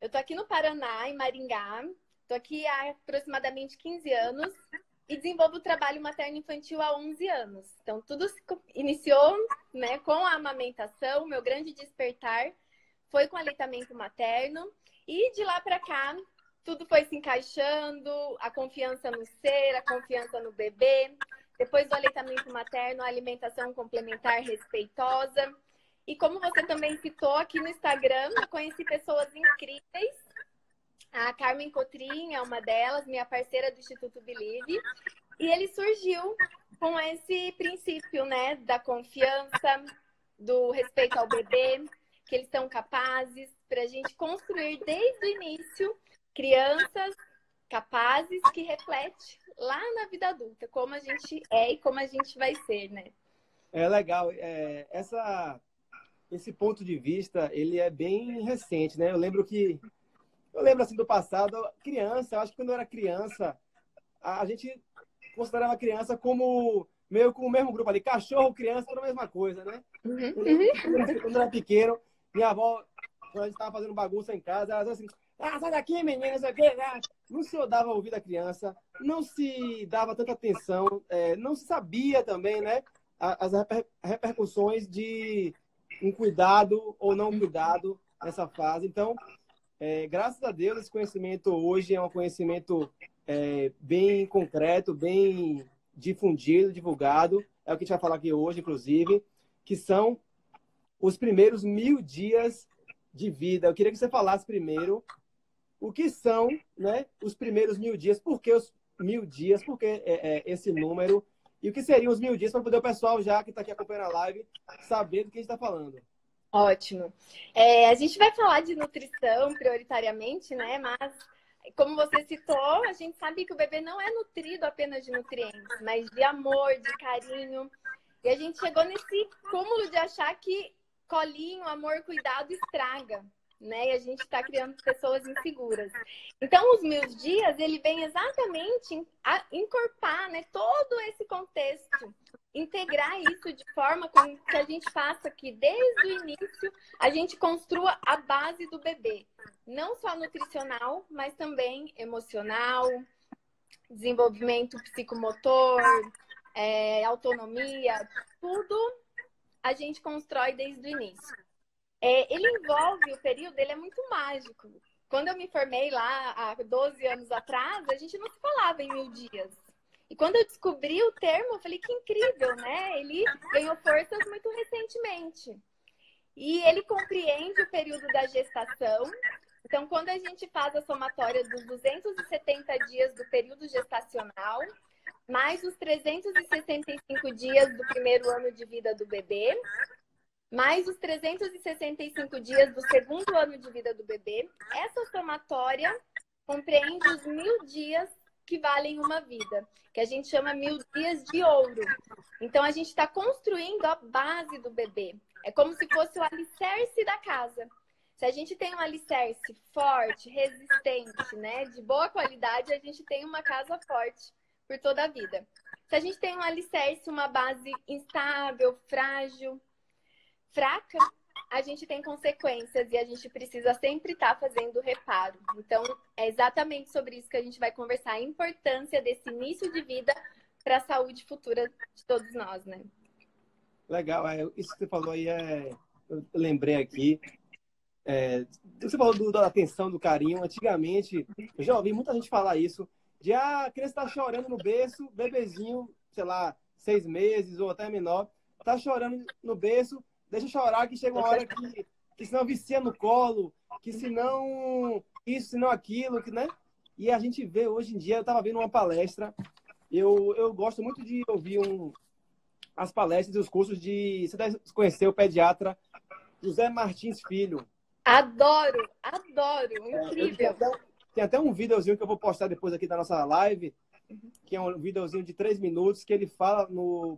Eu tô aqui no Paraná, em Maringá. Tô aqui há aproximadamente 15 anos e desenvolvo o trabalho materno-infantil há 11 anos. Então, tudo iniciou né, com a amamentação, meu grande despertar foi com aleitamento materno. E de lá para cá, tudo foi se encaixando, a confiança no ser, a confiança no bebê. Depois do aleitamento materno, a alimentação complementar respeitosa. E como você também citou aqui no Instagram, eu conheci pessoas incríveis. A Carmen Cotrim é uma delas, minha parceira do Instituto Believe. E ele surgiu com esse princípio, né, da confiança, do respeito ao bebê, que eles são capazes para a gente construir desde o início crianças capazes que refletem lá na vida adulta, como a gente é e como a gente vai ser, né? É legal. É, essa, esse ponto de vista, ele é bem recente, né? Eu lembro que... Eu lembro, assim, do passado, criança, acho que quando eu era criança, a, a gente considerava a criança como meio com o mesmo grupo ali. Cachorro, criança, era a mesma coisa, né? Uhum. Quando, quando eu era pequeno, minha avó, quando a gente estava fazendo bagunça em casa, ela assim, ah, sai daqui, menina, aqui. Né? Não se dava ouvido à criança, não se dava tanta atenção, é, não se sabia também, né? As reper repercussões de um cuidado ou não cuidado nessa fase. Então, é, graças a Deus, esse conhecimento hoje é um conhecimento é, bem concreto, bem difundido, divulgado. É o que a gente vai falar aqui hoje, inclusive, que são os primeiros mil dias de vida. Eu queria que você falasse primeiro o que são né, os primeiros mil dias, por que os mil dias, por que é, é, esse número, e o que seriam os mil dias para poder o pessoal já que está aqui acompanhando a live saber do que a gente está falando. Ótimo. É, a gente vai falar de nutrição prioritariamente, né? Mas como você citou, a gente sabe que o bebê não é nutrido apenas de nutrientes, mas de amor, de carinho. E a gente chegou nesse cúmulo de achar que colinho, amor, cuidado estraga né? E a gente está criando pessoas inseguras. Então, os mil dias, ele vem exatamente a encorpar, né? Todo esse contexto, integrar isso de forma com que a gente faça que desde o início a gente construa a base do bebê, não só nutricional, mas também emocional, desenvolvimento psicomotor, é, autonomia, tudo a gente constrói desde o início é, ele envolve, o período ele é muito mágico. Quando eu me formei lá há 12 anos atrás, a gente não se falava em mil dias. E quando eu descobri o termo, eu falei que incrível, né? Ele ganhou forças muito recentemente. E ele compreende o período da gestação. Então, quando a gente faz a somatória dos 270 dias do período gestacional, mais os 365 dias do primeiro ano de vida do bebê, mais os 365 dias do segundo ano de vida do bebê. Essa somatória compreende os mil dias que valem uma vida, que a gente chama mil dias de ouro. Então, a gente está construindo a base do bebê. É como se fosse o alicerce da casa. Se a gente tem um alicerce forte, resistente, né, de boa qualidade, a gente tem uma casa forte por toda a vida. Se a gente tem um alicerce, uma base instável, frágil, fraca, a gente tem consequências e a gente precisa sempre estar tá fazendo reparo. Então, é exatamente sobre isso que a gente vai conversar, a importância desse início de vida para a saúde futura de todos nós, né? Legal, é, isso que você falou aí é. Eu lembrei aqui. É, você falou do, da atenção, do carinho. Antigamente, eu já ouvi muita gente falar isso: de ah, a criança está chorando no berço, bebezinho, sei lá, seis meses ou até menor, está chorando no berço, deixa chorar que chega uma hora que, que senão vicia no colo, que senão isso, senão aquilo, que, né? E a gente vê hoje em dia, eu estava vendo uma palestra, eu, eu gosto muito de ouvir um, as palestras e os cursos de. Você deve conhecer o pediatra José Martins Filho. Adoro, adoro, é, incrível. É, tem, até, tem, até, um videozinho que eu vou postar depois aqui da nossa live, que é um videozinho de três minutos, que ele fala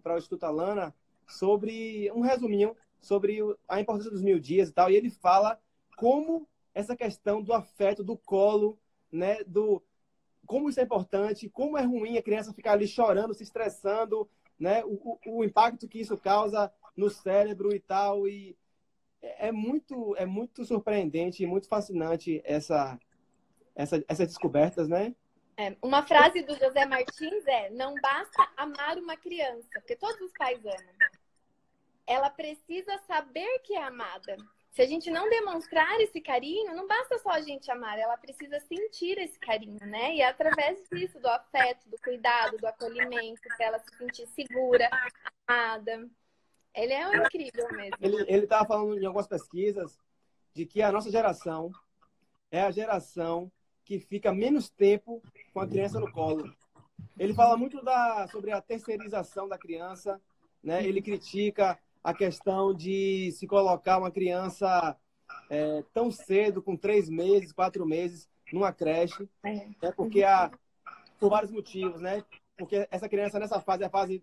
para o Instituto Alana sobre um resuminho sobre a importância dos mil dias e tal, e ele fala como essa questão do afeto, do colo, né, do como isso é importante, como é ruim a criança ficar ali chorando, se estressando, né, o, o, impacto que isso causa no cérebro e tal, e é, é muito, é muito surpreendente e muito fascinante essa, essa, essas descobertas, né? É, uma frase do José Martins é: não basta amar uma criança, porque todos os pais amam. Ela precisa saber que é amada. Se a gente não demonstrar esse carinho, não basta só a gente amar, ela precisa sentir esse carinho, né? E é através disso, do afeto, do cuidado, do acolhimento, para ela se sentir segura, amada. Ele é um incrível mesmo. Ele estava falando em algumas pesquisas de que a nossa geração é a geração que fica menos tempo com a criança no colo. Ele fala muito da, sobre a terceirização da criança, né? Ele critica a questão de se colocar uma criança é, tão cedo, com três meses, quatro meses, numa creche, é. né? porque há, por vários motivos, né? Porque essa criança nessa fase é a fase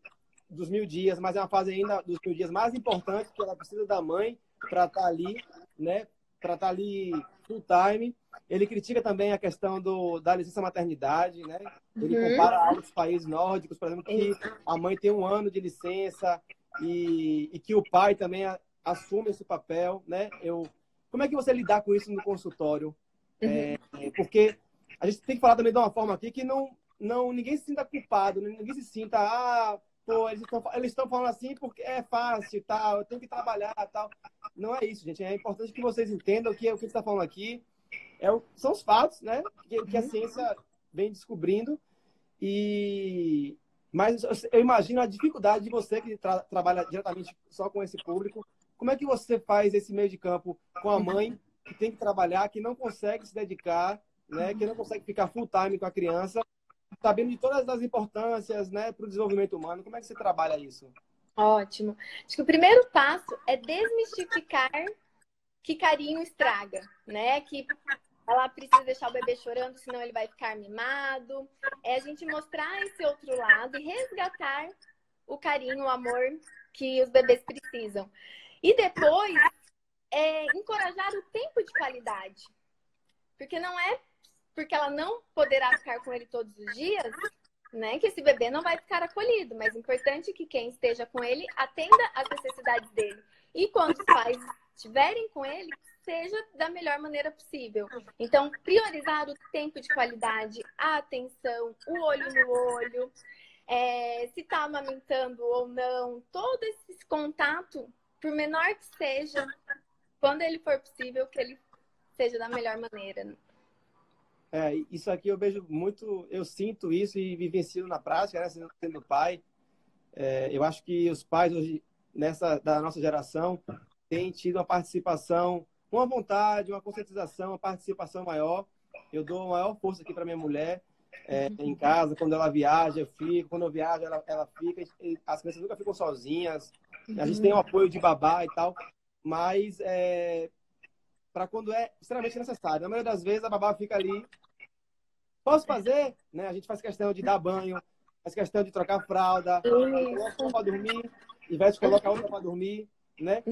dos mil dias, mas é uma fase ainda dos mil dias mais importante, que ela precisa da mãe para estar tá ali, né? Para estar tá ali full time. Ele critica também a questão do, da licença maternidade, né? Ele uhum. compara a outros países nórdicos, por exemplo, que a mãe tem um ano de licença e, e que o pai também a, assume esse papel, né? Eu, como é que você lidar com isso no consultório? Uhum. É, porque a gente tem que falar também de uma forma aqui que não, não ninguém se sinta culpado, né? ninguém se sinta, ah, pô, eles estão eles estão falando assim porque é fácil, tal, eu tenho que trabalhar, tal. Não é isso, gente. É importante que vocês entendam que o que está falando aqui é o, são os fatos, né? Que, que a uhum. ciência vem descobrindo e mas eu imagino a dificuldade de você que tra trabalha diretamente só com esse público. Como é que você faz esse meio de campo com a mãe que tem que trabalhar, que não consegue se dedicar, né? Que não consegue ficar full time com a criança sabendo de todas as importâncias né, para o desenvolvimento humano. Como é que você trabalha isso? Ótimo. Acho que o primeiro passo é desmistificar que carinho estraga, né? Que ela precisa deixar o bebê chorando, senão ele vai ficar mimado. É a gente mostrar esse outro lado e resgatar o carinho, o amor que os bebês precisam. E depois, é, encorajar o tempo de qualidade. Porque não é porque ela não poderá ficar com ele todos os dias, né? Que esse bebê não vai ficar acolhido, mas é importante que quem esteja com ele atenda às necessidades dele. E quando os pais estiverem com ele, seja da melhor maneira possível. Então, priorizar o tempo de qualidade, a atenção, o olho no olho, é, se está amamentando ou não, todo esse contato, por menor que seja, quando ele for possível, que ele seja da melhor maneira. É, isso aqui eu vejo muito, eu sinto isso e vivencio na prática, né, sendo, pai. É, eu acho que os pais hoje, nessa da nossa geração, têm tido uma participação, uma vontade, uma conscientização, uma participação maior. Eu dou maior força aqui para minha mulher é, em casa, quando ela viaja, eu fico, quando eu viajo, ela, ela fica. As crianças nunca ficam sozinhas. A gente tem o apoio de babá e tal, mas é, para quando é extremamente necessário. Na maioria das vezes, a babá fica ali. Posso fazer? Né? A gente faz questão de dar banho, faz questão de trocar fralda, coloca uma para dormir, Ivete coloca outra para dormir, né?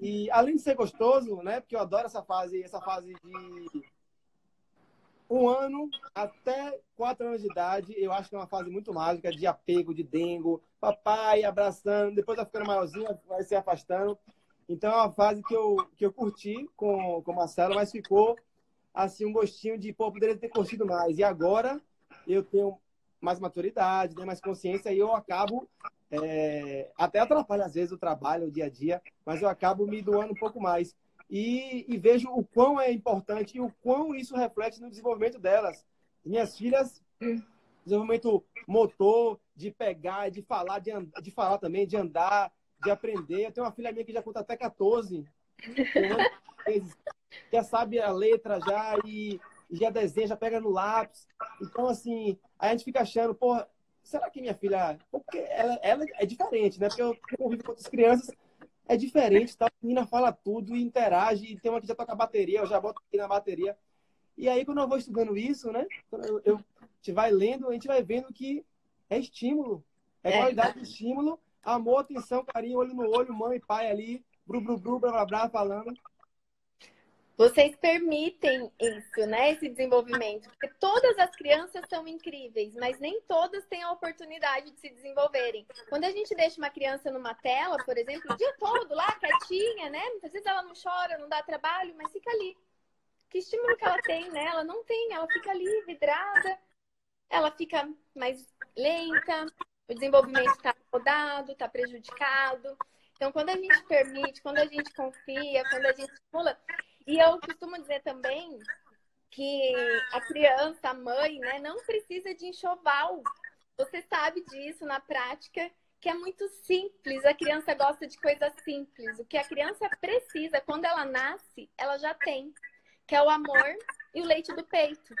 E além de ser gostoso, né? Porque eu adoro essa fase, essa fase de um ano até quatro anos de idade, eu acho que é uma fase muito mágica de apego, de dengo, papai abraçando, depois vai ficando maiorzinho, vai se afastando. Então é uma fase que eu, que eu curti com, com o Marcelo, mas ficou assim um gostinho de, pô, poderia ter curtido mais. E agora eu tenho mais maturidade, né, mais consciência e eu acabo é, até atrapalha às vezes o trabalho, o dia a dia, mas eu acabo me doando um pouco mais. E, e vejo o quão é importante e o quão isso reflete no desenvolvimento delas. Minhas filhas, desenvolvimento motor, de pegar, de falar, de, de falar também, de andar, de aprender. Eu tenho uma filha minha que já conta até 14 vezes, já sabe a letra já e já desenha, já pega no lápis. Então, assim, a gente fica achando, porra, será que minha filha. Porque ela, ela é diferente, né? Porque eu convivo com outras crianças, é diferente, tá? A menina fala tudo e interage, e tem uma que já toca a bateria, eu já boto aqui na bateria. E aí, quando eu vou estudando isso, né? Eu, eu, a gente vai lendo, a gente vai vendo que é estímulo. É, é. qualidade de estímulo Amor, atenção, carinho, olho no olho, mãe, pai ali, bru, bru, bru, blá, blá, blá, falando. Vocês permitem isso, né? Esse desenvolvimento. Porque todas as crianças são incríveis, mas nem todas têm a oportunidade de se desenvolverem. Quando a gente deixa uma criança numa tela, por exemplo, o dia todo lá, quietinha, né? Muitas vezes ela não chora, não dá trabalho, mas fica ali. Que estímulo que ela tem, né? Ela não tem, ela fica ali, vidrada, ela fica mais lenta, o desenvolvimento está rodado, está prejudicado. Então, quando a gente permite, quando a gente confia, quando a gente estimula, e eu costumo dizer também que a criança, a mãe, né, não precisa de enxoval. Você sabe disso na prática, que é muito simples. A criança gosta de coisas simples. O que a criança precisa quando ela nasce, ela já tem, que é o amor e o leite do peito.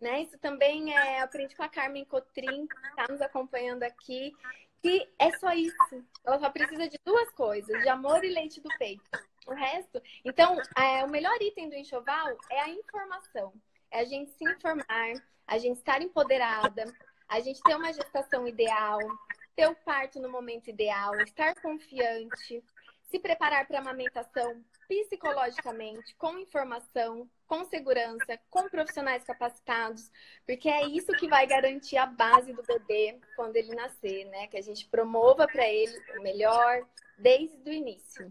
Né? Isso também é aprendi com a Carmen Cotrim, que está nos acompanhando aqui, que é só isso. Ela só precisa de duas coisas, de amor e leite do peito. O resto. Então, é, o melhor item do enxoval é a informação. É a gente se informar, a gente estar empoderada, a gente ter uma gestação ideal, ter o parto no momento ideal, estar confiante, se preparar para a amamentação psicologicamente, com informação, com segurança, com profissionais capacitados, porque é isso que vai garantir a base do bebê quando ele nascer, né? Que a gente promova para ele o melhor desde o início.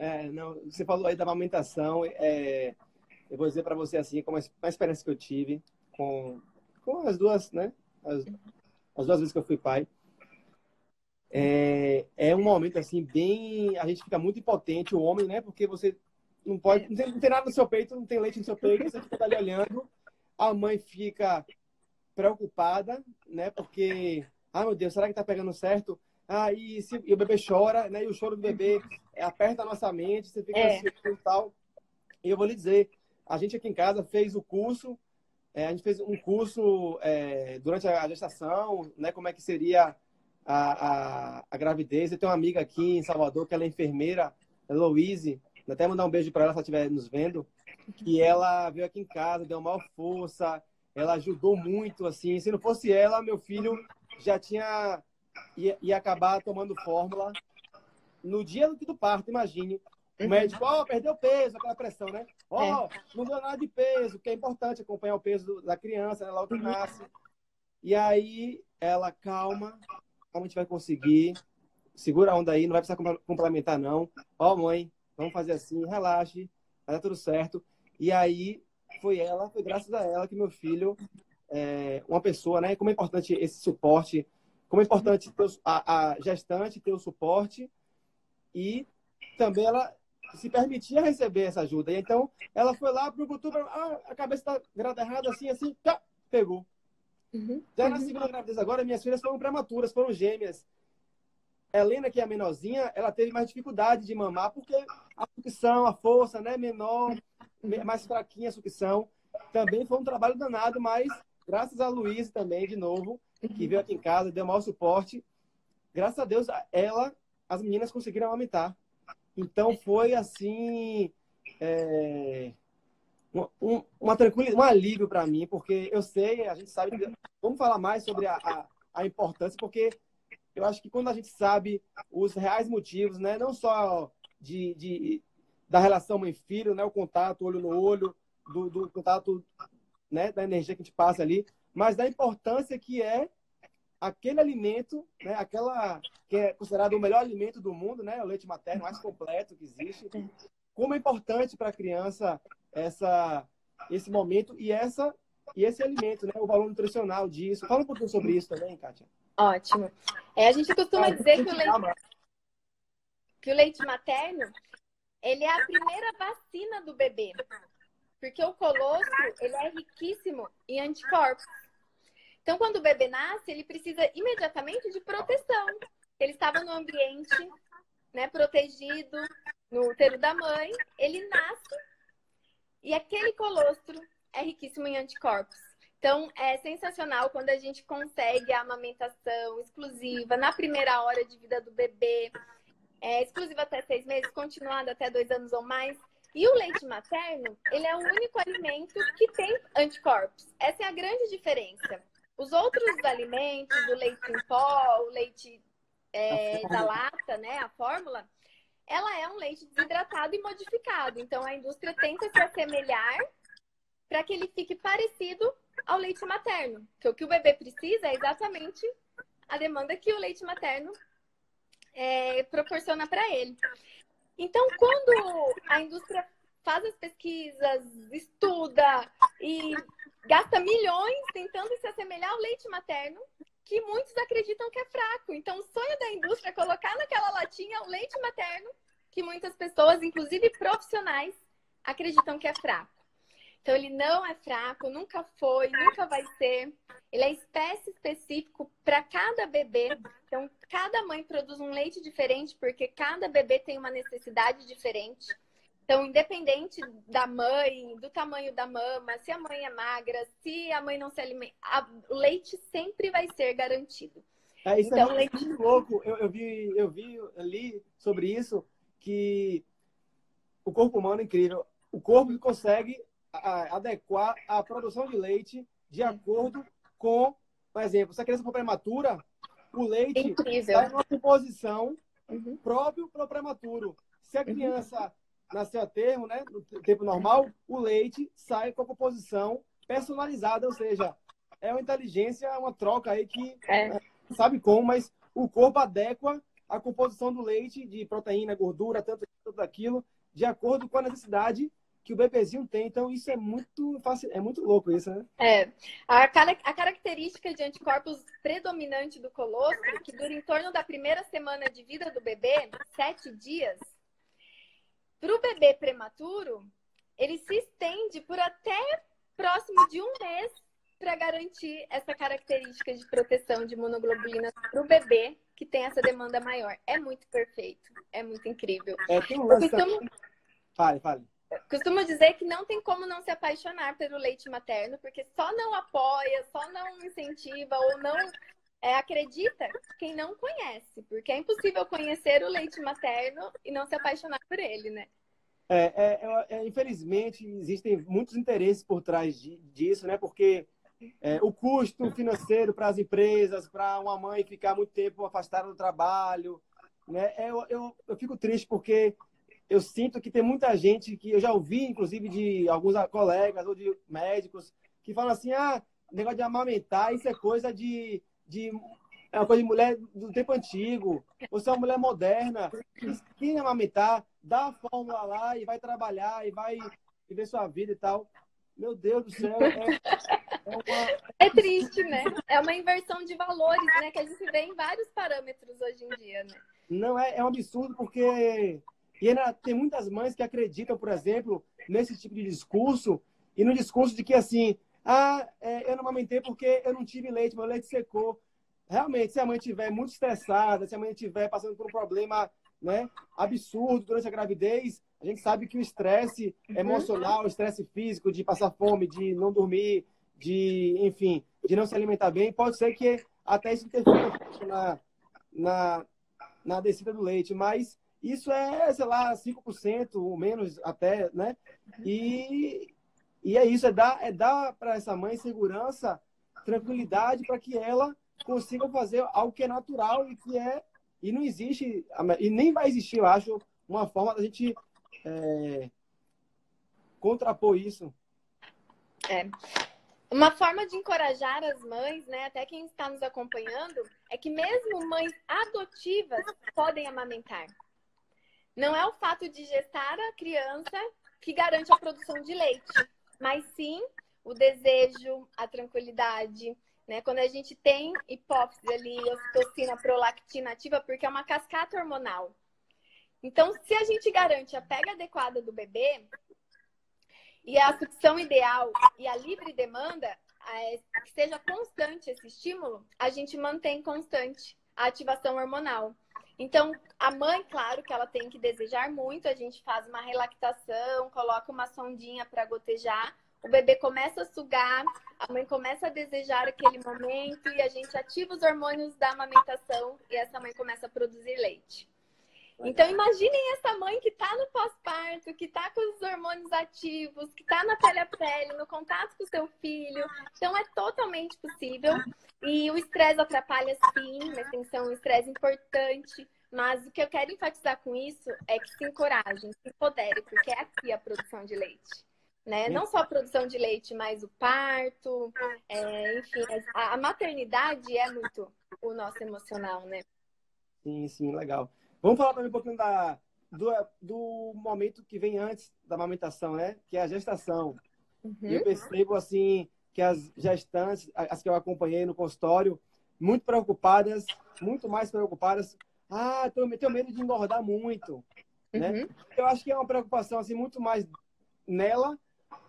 É, não, você falou aí da amamentação, é, eu vou dizer para você assim, como a experiência que eu tive com, com as duas, né? As, as duas vezes que eu fui pai. É, é um momento assim bem, a gente fica muito impotente, o homem, né? Porque você não pode, não tem, não tem nada no seu peito, não tem leite no seu peito, você fica ali olhando. A mãe fica preocupada, né? Porque, ah, meu Deus, será que tá pegando certo? Ah, e, se, e o bebê chora, né? E o choro do bebê aperta a nossa mente, você fica é. e tal. E eu vou lhe dizer, a gente aqui em casa fez o curso, é, a gente fez um curso é, durante a gestação, né? Como é que seria a, a, a, gravidez. Eu tenho uma amiga aqui em Salvador que ela é enfermeira, é Louise, vou até mandar um beijo para ela se ela estiver nos vendo, que ela veio aqui em casa, deu maior força, ela ajudou muito, assim. Se não fosse ela, meu filho já tinha ia, ia acabar tomando fórmula no dia do, do parto, imagine. O médico, ó, oh, perdeu peso, aquela pressão, né? Ó, oh, é. não deu nada de peso, que é importante acompanhar o peso da criança, né? Logo que uhum. nasce. E aí, ela, calma, como a gente vai conseguir? Segura a onda aí, não vai precisar complementar, não. Ó, oh, mãe, vamos fazer assim, relaxe, vai dar tudo certo. E aí, foi ela, foi graças a ela que meu filho, é, uma pessoa, né? Como é importante esse suporte como é importante ter a, a gestante ter o suporte e também ela se permitia receber essa ajuda. E então, ela foi lá YouTube, ah, a cabeça está grada errada, assim, assim, tá, pegou. Uhum. Já na uhum. segunda gravidez agora, minhas filhas foram prematuras, foram gêmeas. Helena, que é a menorzinha, ela teve mais dificuldade de mamar, porque a sucção, a força, né, menor, uhum. mais fraquinha a sucção. Também foi um trabalho danado, mas graças a Luísa também, de novo, que veio aqui em casa, deu maior suporte. Graças a Deus, ela, as meninas conseguiram aumentar. Então foi assim. É, um, uma tranquilidade, um alívio para mim, porque eu sei, a gente sabe. Vamos falar mais sobre a, a, a, importância, porque eu acho que quando a gente sabe os reais motivos, né, não só de, de da relação mãe-filho, né, o contato olho no olho, do, do contato né, da energia que a gente passa ali, mas da importância que é aquele alimento, né, aquela que é considerado o melhor alimento do mundo, né, o leite materno mais completo que existe. Como é importante para a criança essa esse momento e essa e esse alimento, né, o valor nutricional disso. Fala um pouquinho sobre isso também, Kátia. Ótimo. É, a gente costuma ah, dizer que o leite que o leite materno ele é a primeira vacina do bebê. Porque o colostro, ele é riquíssimo em anticorpos. Então, quando o bebê nasce, ele precisa imediatamente de proteção. Ele estava no ambiente né, protegido, no útero da mãe, ele nasce e aquele colostro é riquíssimo em anticorpos. Então, é sensacional quando a gente consegue a amamentação exclusiva na primeira hora de vida do bebê, é, exclusiva até seis meses, continuada até dois anos ou mais. E o leite materno, ele é o único alimento que tem anticorpos. Essa é a grande diferença. Os outros alimentos, o leite em pó, o leite é, da lata, né, a fórmula, ela é um leite desidratado e modificado. Então a indústria tenta se assemelhar para que ele fique parecido ao leite materno. Porque o que o bebê precisa é exatamente a demanda que o leite materno é, proporciona para ele. Então, quando a indústria faz as pesquisas, estuda e gasta milhões tentando se assemelhar ao leite materno, que muitos acreditam que é fraco. Então, o sonho da indústria é colocar naquela latinha o leite materno, que muitas pessoas, inclusive profissionais, acreditam que é fraco. Então, ele não é fraco, nunca foi, nunca vai ser. Ele é espécie específico para cada bebê. Então, cada mãe produz um leite diferente, porque cada bebê tem uma necessidade diferente. Então, independente da mãe, do tamanho da mama, se a mãe é magra, se a mãe não se alimenta, o leite sempre vai ser garantido. É, isso é então, é muito, leite... muito louco. Eu, eu, vi, eu vi, eu li sobre isso, que o corpo humano é incrível. O corpo consegue adequar a produção de leite de acordo com, por exemplo, se a criança for prematura, o leite está em uma composição uhum. próprio para o prematuro. Se a uhum. criança nasceu a termo, né, no tempo normal, o leite sai com a composição personalizada, ou seja, é uma inteligência, uma troca aí que é. sabe como, mas o corpo adequa a composição do leite de proteína, gordura, tanto, tanto aquilo, de acordo com a necessidade que o bebezinho tem. Então, isso é muito fácil, é muito louco isso, né? É. A, a característica de anticorpos predominante do colostro, que dura em torno da primeira semana de vida do bebê, sete dias, para o bebê prematuro, ele se estende por até próximo de um mês para garantir essa característica de proteção de imunoglobulina para o bebê que tem essa demanda maior. É muito perfeito, é muito incrível. É, tem um lance costumo... Fale, fale. Costumo dizer que não tem como não se apaixonar pelo leite materno, porque só não apoia, só não incentiva ou não é, acredita quem não conhece, porque é impossível conhecer o leite materno e não se apaixonar por ele, né? É, é, é, infelizmente, existem muitos interesses por trás de, disso, né? Porque é, o custo financeiro para as empresas, para uma mãe ficar muito tempo afastada do trabalho, né? É, eu, eu, eu fico triste porque eu sinto que tem muita gente que eu já ouvi, inclusive, de alguns colegas ou de médicos, que falam assim: ah, negócio de amamentar, isso é coisa de, de é uma coisa de mulher do tempo antigo. Você é uma mulher moderna. Quem amamentar, dá a fórmula lá e vai trabalhar e vai viver sua vida e tal. Meu Deus do céu. É, é, uma... é triste, né? É uma inversão de valores, né? Que a gente vê em vários parâmetros hoje em dia, né? Não, é, é um absurdo porque. E ainda tem muitas mães que acreditam, por exemplo, nesse tipo de discurso e no discurso de que assim, ah, é, eu não amamentei porque eu não tive leite, meu leite secou realmente, se a mãe estiver muito estressada, se a mãe estiver passando por um problema né, absurdo durante a gravidez, a gente sabe que o estresse uhum. emocional, o estresse físico, de passar fome, de não dormir, de, enfim, de não se alimentar bem, pode ser que até isso interfira na, na, na descida do leite, mas isso é, sei lá, 5% ou menos até, né? E, e é isso, é dar, é dar para essa mãe segurança, tranquilidade para que ela consigam fazer algo que é natural e que é. E não existe, e nem vai existir, eu acho, uma forma da gente é, contrapor isso. É. Uma forma de encorajar as mães, né, até quem está nos acompanhando, é que mesmo mães adotivas podem amamentar. Não é o fato de gestar a criança que garante a produção de leite, mas sim o desejo, a tranquilidade, né? Quando a gente tem hipófise ali, ocitocina, prolactina ativa, porque é uma cascata hormonal. Então, se a gente garante a pega adequada do bebê e a sucção ideal e a livre demanda, que seja constante esse estímulo, a gente mantém constante a ativação hormonal. Então, a mãe, claro que ela tem que desejar muito, a gente faz uma relactação, coloca uma sondinha para gotejar, o bebê começa a sugar, a mãe começa a desejar aquele momento e a gente ativa os hormônios da amamentação e essa mãe começa a produzir leite. Então imaginem essa mãe que está no pós-parto, que está com os hormônios ativos, que está na pele a pele, no contato com o seu filho. Então é totalmente possível. E o estresse atrapalha sim, mas tem que ser um estresse importante, Mas o que eu quero enfatizar com isso é que se encorajem, se empoderem, porque é aqui a produção de leite. Né? Não só a produção de leite, mas o parto, é, enfim, a, a, maternidade é muito o nosso emocional, né? Sim, sim, legal. Vamos falar também um pouquinho da, do, do momento que vem antes da amamentação, né? Que é a gestação. Uhum. Eu percebo, assim, que as gestantes, as que eu acompanhei no consultório, muito preocupadas, muito mais preocupadas. Ah, tenho, tenho medo de engordar muito, né? uhum. né? Eu acho que é uma preocupação, assim, muito mais nela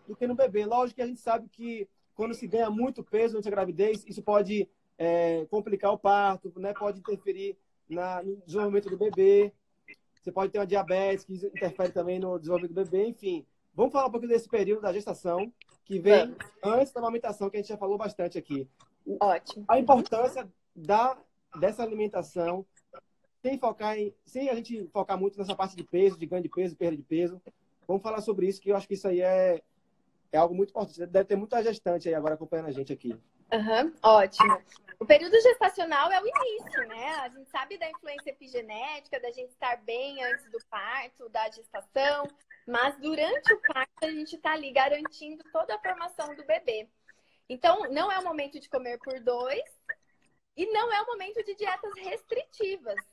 do que no bebê. Lógico que a gente sabe que quando se ganha muito peso durante a gravidez, isso pode é, complicar o parto, né? Pode interferir na, no desenvolvimento do bebê. Você pode ter uma diabetes que interfere também no desenvolvimento do bebê, enfim. Vamos falar um pouquinho desse período da gestação, que vem antes da amamentação, que a gente já falou bastante aqui. Ótimo. A importância da, dessa alimentação, sem focar em, sem a gente focar muito nessa parte de peso, de ganho de peso, perda de peso. Vamos falar sobre isso, que eu acho que isso aí é, é algo muito importante. Deve ter muita gestante aí agora acompanhando a gente aqui. Uhum, ótimo. O período gestacional é o início, né? A gente sabe da influência epigenética, da gente estar bem antes do parto, da gestação, mas durante o parto a gente está ali garantindo toda a formação do bebê. Então, não é o momento de comer por dois e não é o momento de dietas restritivas.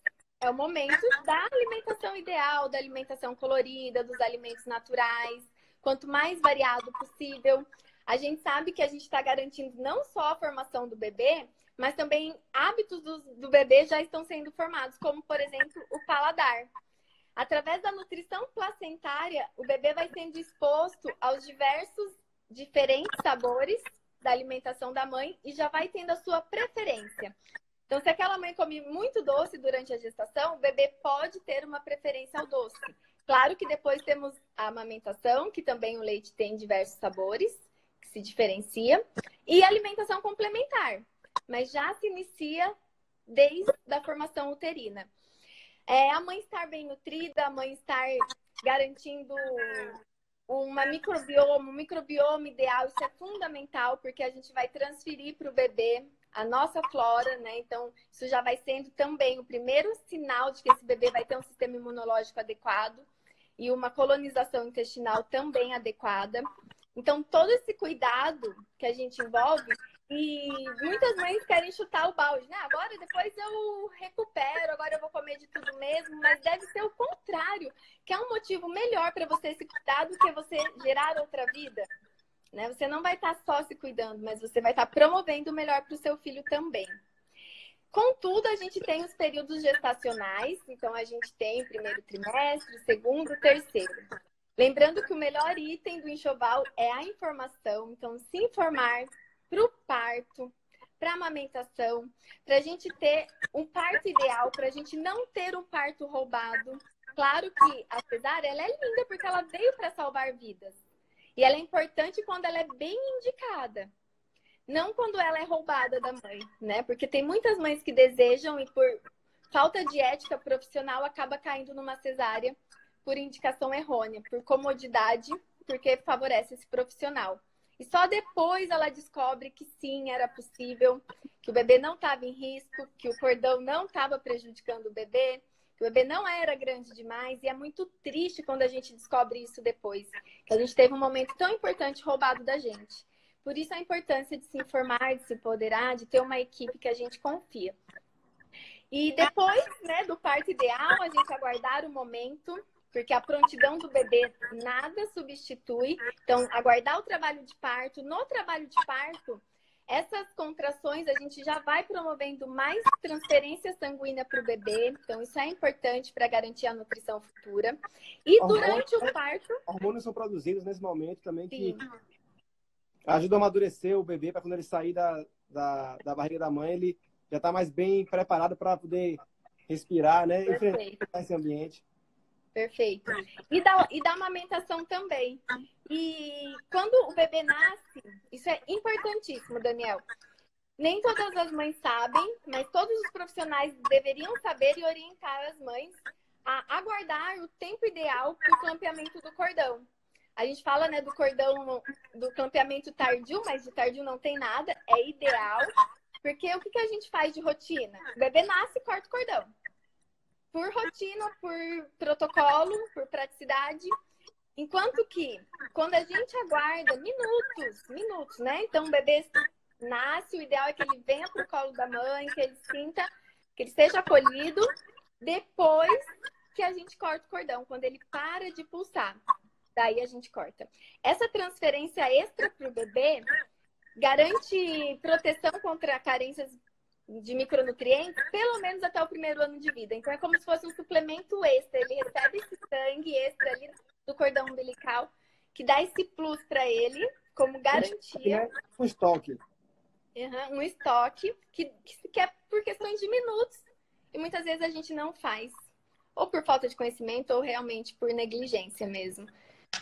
É o momento da alimentação ideal, da alimentação colorida, dos alimentos naturais, quanto mais variado possível. A gente sabe que a gente está garantindo não só a formação do bebê, mas também hábitos do, do bebê já estão sendo formados, como, por exemplo, o paladar. Através da nutrição placentária, o bebê vai sendo exposto aos diversos diferentes sabores da alimentação da mãe e já vai tendo a sua preferência. Então, se aquela mãe come muito doce durante a gestação, o bebê pode ter uma preferência ao doce. Claro que depois temos a amamentação, que também o leite tem diversos sabores, que se diferencia, e alimentação complementar, mas já se inicia desde a formação uterina. É, a mãe estar bem nutrida, a mãe estar garantindo uma microbioma, um microbioma ideal, isso é fundamental, porque a gente vai transferir para o bebê a nossa flora, né? Então, isso já vai sendo também o primeiro sinal de que esse bebê vai ter um sistema imunológico adequado e uma colonização intestinal também adequada. Então, todo esse cuidado que a gente envolve e muitas mães querem chutar o balde, né? Agora, depois eu recupero, agora eu vou comer de tudo mesmo, mas deve ser o contrário, que é um motivo melhor para você se cuidar do que você gerar outra vida. Né? Você não vai estar tá só se cuidando, mas você vai estar tá promovendo o melhor para o seu filho também. Contudo, a gente tem os períodos gestacionais, então a gente tem primeiro trimestre, segundo, terceiro. Lembrando que o melhor item do enxoval é a informação, então se informar para o parto, para a amamentação, para a gente ter um parto ideal, para a gente não ter um parto roubado. Claro que a cesárea ela é linda porque ela veio para salvar vidas. E ela é importante quando ela é bem indicada. Não quando ela é roubada da mãe, né? Porque tem muitas mães que desejam e por falta de ética profissional acaba caindo numa cesárea por indicação errônea, por comodidade, porque favorece esse profissional. E só depois ela descobre que sim, era possível, que o bebê não estava em risco, que o cordão não estava prejudicando o bebê, que o bebê não era grande demais. E é muito triste quando a gente descobre isso depois, que a gente teve um momento tão importante roubado da gente. Por isso a importância de se informar, de se empoderar, de ter uma equipe que a gente confia. E depois né, do parto ideal, a gente aguardar o momento porque a prontidão do bebê nada substitui. Então, aguardar o trabalho de parto. No trabalho de parto, essas contrações a gente já vai promovendo mais transferência sanguínea para o bebê. Então, isso é importante para garantir a nutrição futura. E durante o parto. Hormônios são produzidos nesse momento também que Sim. ajudam a amadurecer o bebê para quando ele sair da, da, da barriga da mãe, ele já está mais bem preparado para poder respirar, né? Enfrentar esse ambiente. Perfeito. E da, e da amamentação também. E quando o bebê nasce, isso é importantíssimo, Daniel. Nem todas as mães sabem, mas todos os profissionais deveriam saber e orientar as mães a aguardar o tempo ideal para o clampeamento do cordão. A gente fala né, do cordão, do clampeamento tardio, mas de tardio não tem nada, é ideal. Porque o que, que a gente faz de rotina? O bebê nasce e corta o cordão. Por rotina, por protocolo, por praticidade. Enquanto que, quando a gente aguarda minutos, minutos, né? Então, o bebê nasce, o ideal é que ele venha para o colo da mãe, que ele sinta, que ele seja acolhido, depois que a gente corta o cordão, quando ele para de pulsar. Daí a gente corta. Essa transferência extra para o bebê garante proteção contra carências de micronutrientes, pelo menos até o primeiro ano de vida. Então é como se fosse um suplemento extra. Ele recebe esse sangue extra ali do cordão umbilical, que dá esse plus para ele como garantia. Um estoque. Uhum, um estoque que, que é por questões de minutos. E muitas vezes a gente não faz. Ou por falta de conhecimento, ou realmente por negligência mesmo.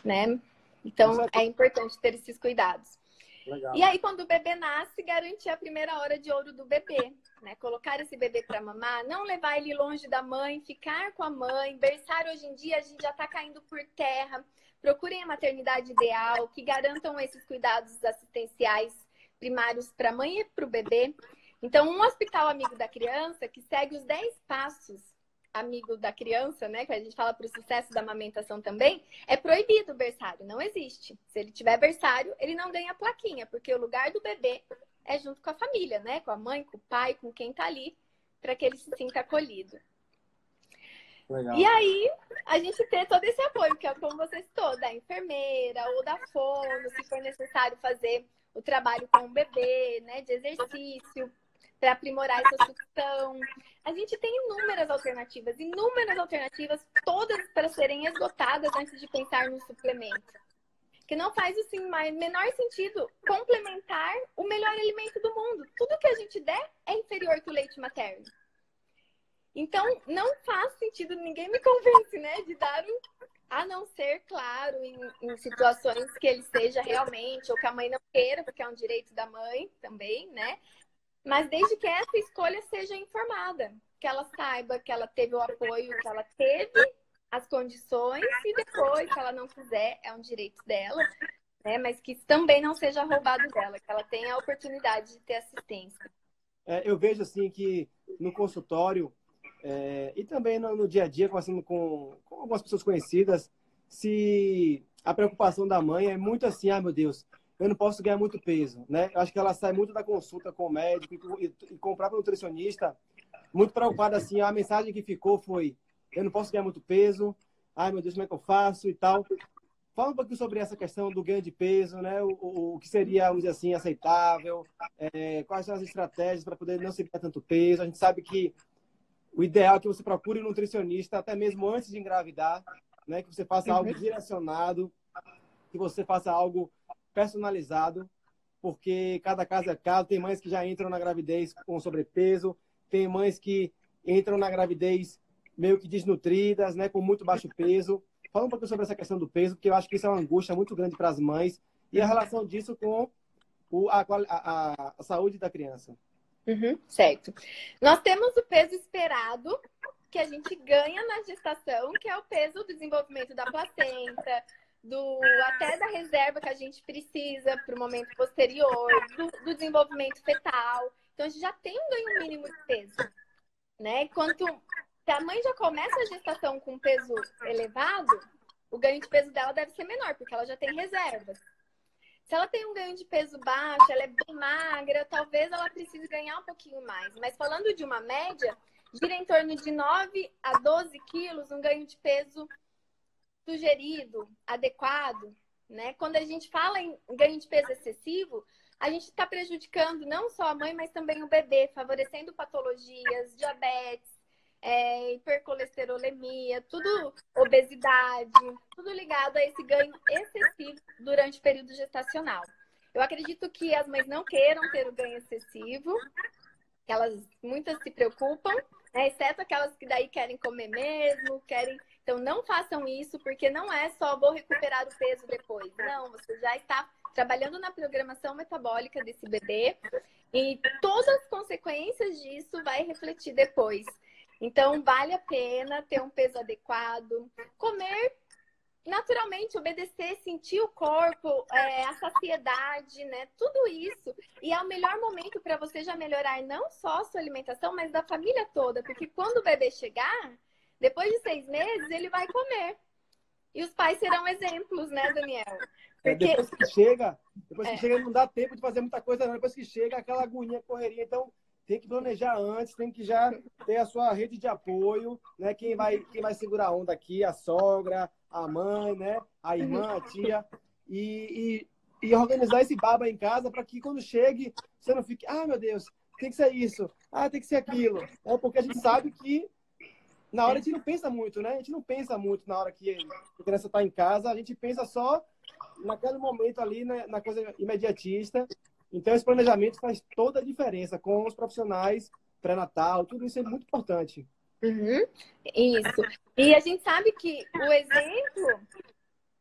Né? Então é importante ter esses cuidados. Legal. E aí, quando o bebê nasce, garantir a primeira hora de ouro do bebê. Né? Colocar esse bebê para mamar, não levar ele longe da mãe, ficar com a mãe. Berçário, hoje em dia, a gente já está caindo por terra. Procurem a maternidade ideal, que garantam esses cuidados assistenciais primários para a mãe e para o bebê. Então, um hospital amigo da criança que segue os 10 passos amigo da criança, né? Que a gente fala para o sucesso da amamentação também, é proibido o berçário, não existe. Se ele tiver berçário, ele não ganha plaquinha, porque o lugar do bebê é junto com a família, né? Com a mãe, com o pai, com quem tá ali, para que ele se sinta acolhido. Legal. E aí, a gente tem todo esse apoio, que é como você citou, da enfermeira ou da fono, se for necessário fazer o trabalho com o bebê, né? De exercício, para aprimorar essa sucção. A gente tem inúmeras alternativas, inúmeras alternativas, todas para serem esgotadas antes de pensar no suplemento. Que não faz assim menor sentido complementar o melhor alimento do mundo. Tudo que a gente der é inferior que o leite materno. Então, não faz sentido, ninguém me convence, né, de dar um. A não ser, claro, em, em situações que ele seja realmente, ou que a mãe não queira, porque é um direito da mãe também, né? Mas desde que essa escolha seja informada, que ela saiba que ela teve o apoio, que ela teve as condições e depois, se ela não quiser, é um direito dela, né? Mas que também não seja roubado dela, que ela tenha a oportunidade de ter assistência. É, eu vejo assim que no consultório é, e também no, no, dia a dia, conversando com, com algumas pessoas conhecidas, se a preocupação da mãe é muito assim, ah, meu Deus, eu não posso ganhar muito peso, né? Eu acho que ela sai muito da consulta com o médico e, e com o próprio nutricionista, muito preocupada assim, a mensagem que ficou foi, eu não posso ganhar muito peso, ai meu Deus, como é que eu faço e tal. Fala um pouquinho sobre essa questão do ganho de peso, né? O, o, o que seria, vamos dizer assim, aceitável, é, quais são as estratégias para poder não se ganhar tanto peso. A gente sabe que o ideal é que você procure um nutricionista até mesmo antes de engravidar, né? Que você faça algo uhum. direcionado, que você faça algo personalizado, porque cada caso é caso. Tem mães que já entram na gravidez com sobrepeso, tem mães que entram na gravidez meio que desnutridas, né, com muito baixo peso. Fala um pouco sobre essa questão do peso, porque eu acho que isso é uma angústia muito grande para as mães e a relação disso com o, a, a, a, saúde da criança. Uhum, certo. Nós temos o peso esperado que a gente ganha na gestação, que é o peso do desenvolvimento da placenta, do até da reserva que a gente precisa para o momento posterior, do, do, desenvolvimento fetal. Então a gente já tem um ganho mínimo de peso, né? Quanto se a mãe já começa a gestação com peso elevado, o ganho de peso dela deve ser menor, porque ela já tem reservas. Se ela tem um ganho de peso baixo, ela é bem magra, talvez ela precise ganhar um pouquinho mais. Mas falando de uma média, gira em torno de 9 a 12 quilos um ganho de peso sugerido, adequado, né? Quando a gente fala em ganho de peso excessivo, a gente está prejudicando não só a mãe, mas também o bebê, favorecendo patologias, diabetes, é, hipercolesterolemia, tudo obesidade, tudo ligado a esse ganho excessivo durante o período gestacional. Eu acredito que as mães não queiram ter o ganho excessivo, que elas muitas se preocupam, né? exceto aquelas que daí querem comer mesmo, querem então, não façam isso, porque não é só vou recuperar o peso depois. Não, você já está trabalhando na programação metabólica desse bebê e todas as consequências disso vai refletir depois. Então, vale a pena ter um peso adequado, comer naturalmente, obedecer, sentir o corpo, é, a saciedade, né? Tudo isso. E é o melhor momento para você já melhorar não só a sua alimentação, mas da família toda. Porque quando o bebê chegar, Depois de seis meses, ele vai comer. E os pais serão exemplos, né, Daniel? É, Porque... depois que chega, depois que é. chega, não dá tempo de fazer muita coisa, não. Depois que chega, aquela agonia, correria. Então, tem que planejar antes, tem que já ter a sua rede de apoio, né? Quem vai, quem vai segurar a onda aqui, a sogra, a mãe, né? A irmã, a tia. E, e, e organizar esse baba em casa para que quando chegue, você não fique, ah, meu Deus, tem que ser isso, ah, tem que ser aquilo. É porque a gente sabe que na hora a gente não pensa muito, né? A gente não pensa muito na hora que a criança está em casa, a gente pensa só naquele momento ali, né, na coisa imediatista. Então, esse planejamento faz toda a diferença com os profissionais pré-natal, tudo isso é muito importante. Uhum, isso. E a gente sabe que o exemplo,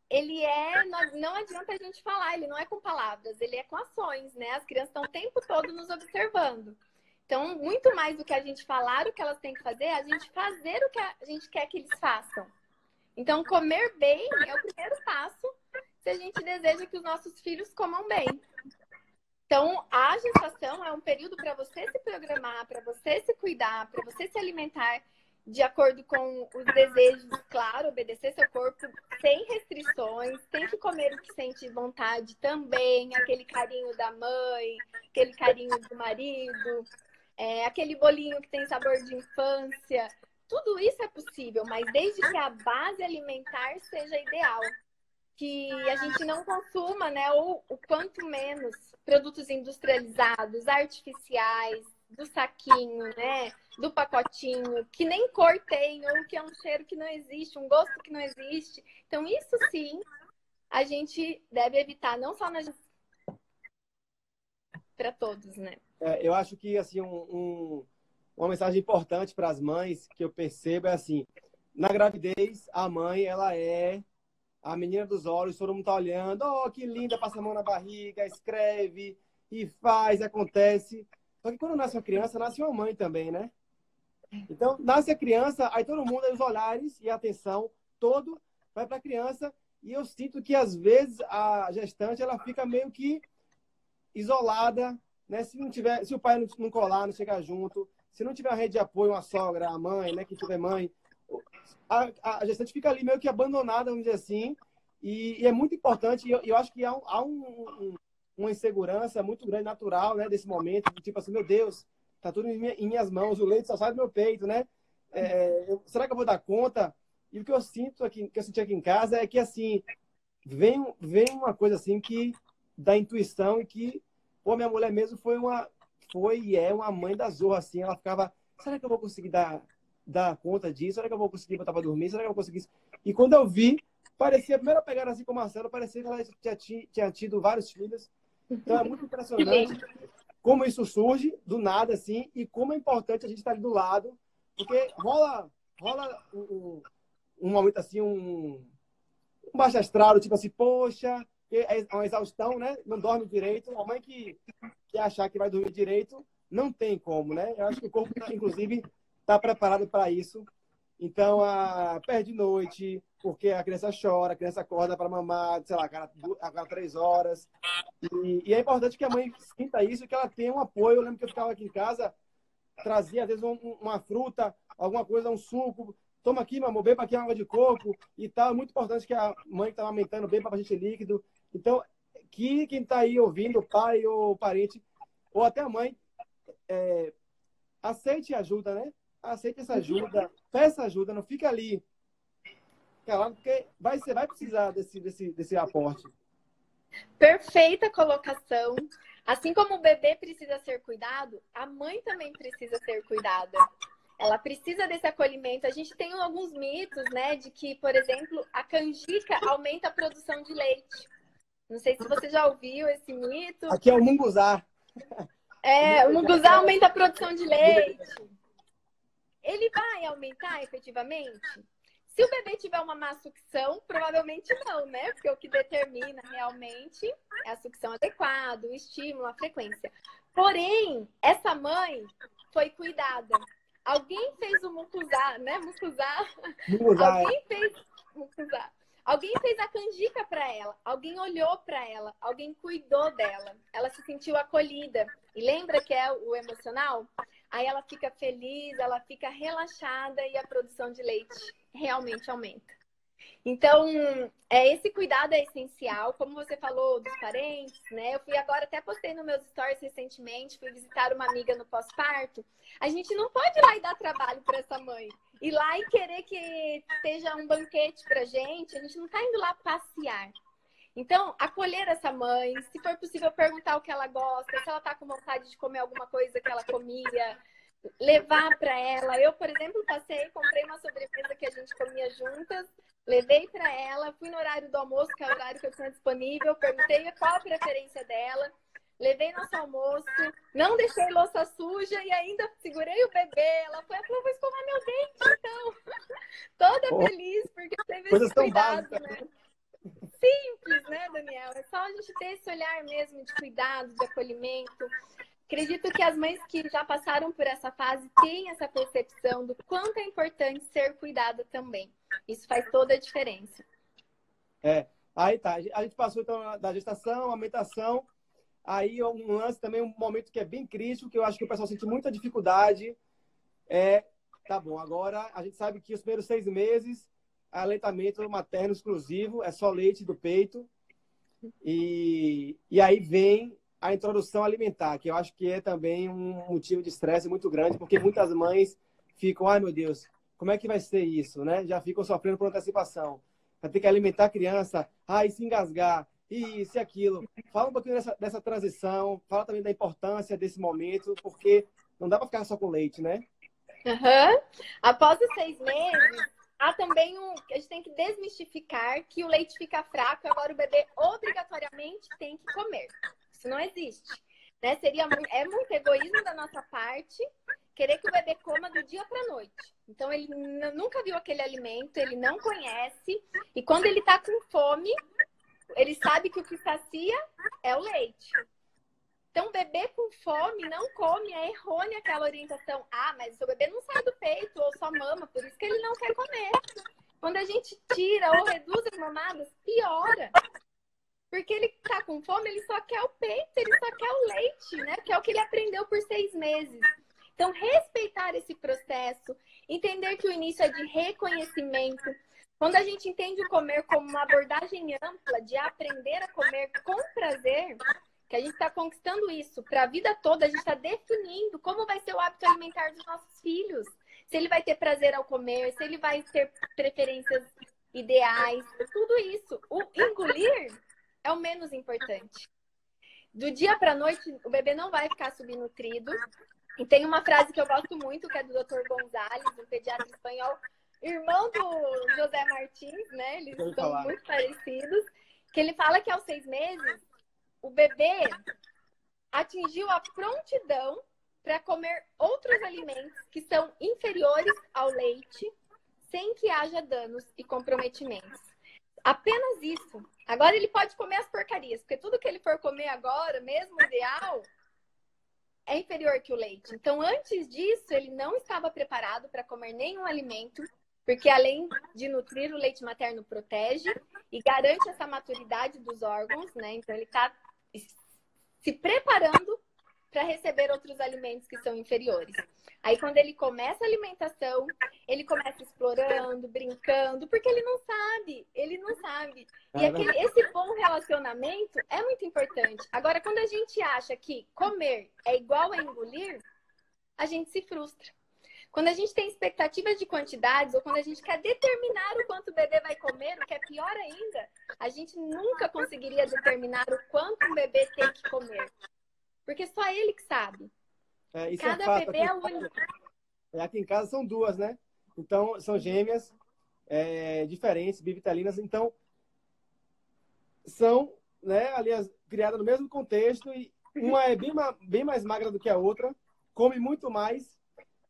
ele é. Não adianta a gente falar, ele não é com palavras, ele é com ações, né? As crianças estão o tempo todo nos observando. Então, muito mais do que a gente falar o que elas têm que fazer, é a gente fazer o que a gente quer que eles façam. Então, comer bem é o primeiro passo se a gente deseja que os nossos filhos comam bem. Então, a gestação é um período para você se programar, para você se cuidar, para você se alimentar de acordo com os desejos, claro, obedecer seu corpo sem restrições, tem que comer o que sente vontade também, aquele carinho da mãe, aquele carinho do marido, é, aquele bolinho que tem sabor de infância. Tudo isso é possível, mas desde que a base alimentar seja ideal. Que a gente não consuma, né? Ou o quanto menos produtos industrializados, artificiais, do saquinho, né? Do pacotinho, que nem cor tem, ou que é um cheiro que não existe, um gosto que não existe. Então, isso sim, a gente deve evitar, não só nas para todos, né? É, eu acho que assim um, um, uma mensagem importante para as mães que eu percebo é assim: na gravidez a mãe ela é a menina dos olhos, todo mundo está olhando, oh que linda, passa a mão na barriga, escreve e faz, acontece. Só que quando nasce uma criança, nasce uma mãe também, né? Então, nasce a criança, aí todo mundo, aí os olhares e a atenção todo vai para a criança. E eu sinto que, às vezes, a gestante ela fica meio que isolada, né? Se não tiver, se o pai não, não colar, não chegar junto, se não tiver uma rede de apoio, uma sogra, a mãe, né? Que tiver mãe, a, a gestante fica ali meio que abandonada, vamos dizer assim. E, e é muito importante. E eu, eu acho que há, um, há um, um, uma insegurança muito grande, natural, né? Desse momento, tipo assim, meu Deus, tá tudo em, minha, em minhas mãos, o leite só sai do meu peito, né? É, eu, será que eu vou dar conta? E o que eu sinto aqui, que eu senti aqui em casa é que assim vem, vem uma coisa assim que da intuição e que, pô, minha mulher mesmo foi uma, foi e é uma mãe da zorra, assim, ela ficava, será que eu vou conseguir dar, dar conta disso? Será que eu vou conseguir botar pra dormir? Será que eu vou conseguir isso? E quando eu vi, parecia, a primeira pegada assim com o Marcelo, parecia que ela tinha, tinha tido vários filhos. Então é muito impressionante como isso surge do nada, assim, e como é importante a gente estar ali do lado, porque rola, rola um, um momento assim, um, um baixo astral, tipo assim, poxa, é uma exaustão, né? Não dorme direito. Uma mãe que, que achar que vai dormir direito, não tem como, né? Eu acho que o corpo, inclusive, está preparado para isso. Então, a, perde noite, porque a criança chora, a criança acorda para mamar, sei lá, a cada, a cada três horas. E, e, é importante que a mãe sinta isso, que ela tenha um apoio. Eu lembro que eu ficava aqui em casa, trazia, às vezes, um, uma fruta, alguma coisa, um suco, toma aqui, meu amor, beba aqui água de coco e tal. É muito importante que a mãe que está amamentando beba gente líquido. Então, que quem está aí ouvindo, pai ou parente, ou até a mãe, é, aceite ajuda, né? Aceite essa ajuda, peça ajuda, não fica ali porque vai, você vai precisar desse, desse, desse aporte. Perfeita colocação. Assim como o bebê precisa ser cuidado, a mãe também precisa ser cuidada ela precisa desse acolhimento. A gente tem alguns mitos, né, de que, por exemplo, a canjica aumenta a produção de leite. Não sei se você já ouviu esse mito. Aqui é o munguzá. É, o munguzá aumenta a produção de leite. Ele vai aumentar efetivamente? Se o bebê tiver uma má sucção, provavelmente não, né? Porque o que determina realmente é a sucção adequada, o estímulo, a frequência. Porém, essa mãe foi cuidada. Alguém fez o mucuzá, né? Mucuzá. mucuzá Alguém é. fez mucuzá. Alguém fez a canjica para ela, alguém olhou para ela, alguém cuidou dela, ela se sentiu acolhida. E lembra que é o emocional? aí ela fica feliz, ela fica relaxada e a produção de leite realmente aumenta. Então, é, esse cuidado é essencial, como você falou dos parentes, né? Eu fui agora, até postei nos meus stories recentemente, fui visitar uma amiga no pós-parto. A gente não pode ir lá e dar trabalho para essa mãe. Ir lá e querer que esteja um banquete pra gente, a gente não tá indo lá passear. Então, acolher essa mãe, se for possível perguntar o que ela gosta, se ela tá com vontade de comer alguma coisa que ela comia, levar para ela. Eu, por exemplo, passei, comprei uma sobremesa que a gente comia juntas, levei para ela, fui no horário do almoço, que é o horário que eu tinha disponível, perguntei qual a preferência dela, levei nosso almoço, não deixei louça suja e ainda segurei o bebê. Ela foi, falou, vou escovar meu dente, então. Toda oh, feliz, porque teve esse cuidado, né? Simples, né, Daniel? É só a gente ter esse olhar mesmo de cuidado, de acolhimento. Acredito que as mães que já passaram por essa fase têm essa percepção do quanto é importante ser cuidada também. Isso faz toda a diferença. É, aí tá. A gente passou então da gestação, amamentação. Aí um lance também, um momento que é bem crítico, que eu acho que o pessoal sente muita dificuldade. É, tá bom, agora a gente sabe que os primeiros seis meses, aleitamento materno exclusivo, é só leite do peito. E, e aí vem a introdução alimentar, que eu acho que é também um motivo de estresse muito grande, porque muitas mães ficam, ai meu Deus, como é que vai ser isso, né? Já ficam sofrendo por antecipação. Vai ter que alimentar a criança, ai, se engasgar, isso e aquilo. Fala um pouquinho dessa, dessa transição, fala também da importância desse momento, porque não dá para ficar só com leite, né? Uhum. Após os seis meses, há também um. A gente tem que desmistificar que o leite fica fraco, agora o bebê obrigatoriamente tem que comer. Isso não existe. Né? Seria muito, é muito egoísmo da nossa parte querer que o bebê coma do dia para noite. Então ele nunca viu aquele alimento, ele não conhece e quando ele está com fome, ele sabe que o que sacia é o leite. Então, bebê com fome não come, é errônea aquela orientação. Ah, mas o seu bebê não sai do peito ou só mama, por isso que ele não quer comer. Quando a gente tira ou reduz as mamadas, piora. Porque ele tá com fome, ele só quer o peito, ele só quer o leite, né? Que é o que ele aprendeu por seis meses. Então, respeitar esse processo, entender que o início é de reconhecimento. Quando a gente entende o comer como uma abordagem ampla de aprender a comer com prazer, que a gente está conquistando isso para a vida toda, a gente está definindo como vai ser o hábito alimentar dos nossos filhos. Se ele vai ter prazer ao comer, se ele vai ter preferências ideais, tudo isso. O engolir é o menos importante. Do dia para noite, o bebê não vai ficar subnutrido. E tem uma frase que eu gosto muito, que é do Dr. Gonzalez, um pediatra espanhol, irmão do José Martins, né? Eles são falar. muito parecidos. Que ele fala que aos seis meses, o bebê atingiu a prontidão para comer outros alimentos que são inferiores ao leite, sem que haja danos e comprometimentos. Apenas isso. Agora ele pode comer as porcarias, porque tudo que ele for comer agora, mesmo ideal, é inferior que o leite. Então, antes disso, ele não estava preparado para comer nenhum alimento, porque além de nutrir, o leite materno protege e garante essa maturidade dos órgãos, né? Então, ele está se preparando para receber outros alimentos que são inferiores. Aí, quando ele começa a alimentação, ele começa explorando, brincando, porque ele não sabe, ele não sabe. E aquele, esse bom relacionamento é muito importante. Agora, quando a gente acha que comer é igual a engolir, a gente se frustra. Quando a gente tem expectativas de quantidades ou quando a gente quer determinar o quanto o bebê vai comer, o que é pior ainda, a gente nunca conseguiria determinar o quanto um bebê tem que comer. Porque só ele que sabe. É, é Cada é fato. bebê é único. É, aqui em casa são duas, né? Então, são gêmeas, é, diferentes, bivitalinas. Então, são, né, aliás, criadas no mesmo contexto e uma é bem, bem mais magra do que a outra, come muito mais,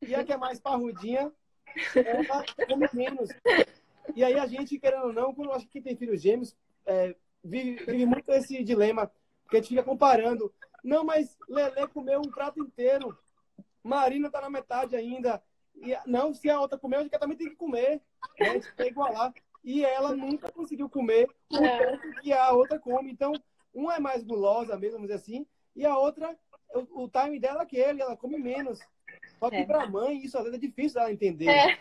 e a que é mais parrudinha, ela come menos. E aí a gente, querendo ou não, quando acho que tem filhos gêmeos, é, vive, vive muito esse dilema, porque a gente fica comparando não, mas Lele comeu um prato inteiro. Marina tá na metade ainda. E, não, se a outra comeu, a gente também tem que comer. Né? A gente tem que igualar. E ela nunca conseguiu comer o é. que a outra come. Então, uma é mais gulosa mesmo, vamos dizer assim, e a outra, o, o time dela é aquele, ela come menos. Só que é. para a mãe isso às vezes é difícil ela entender. É.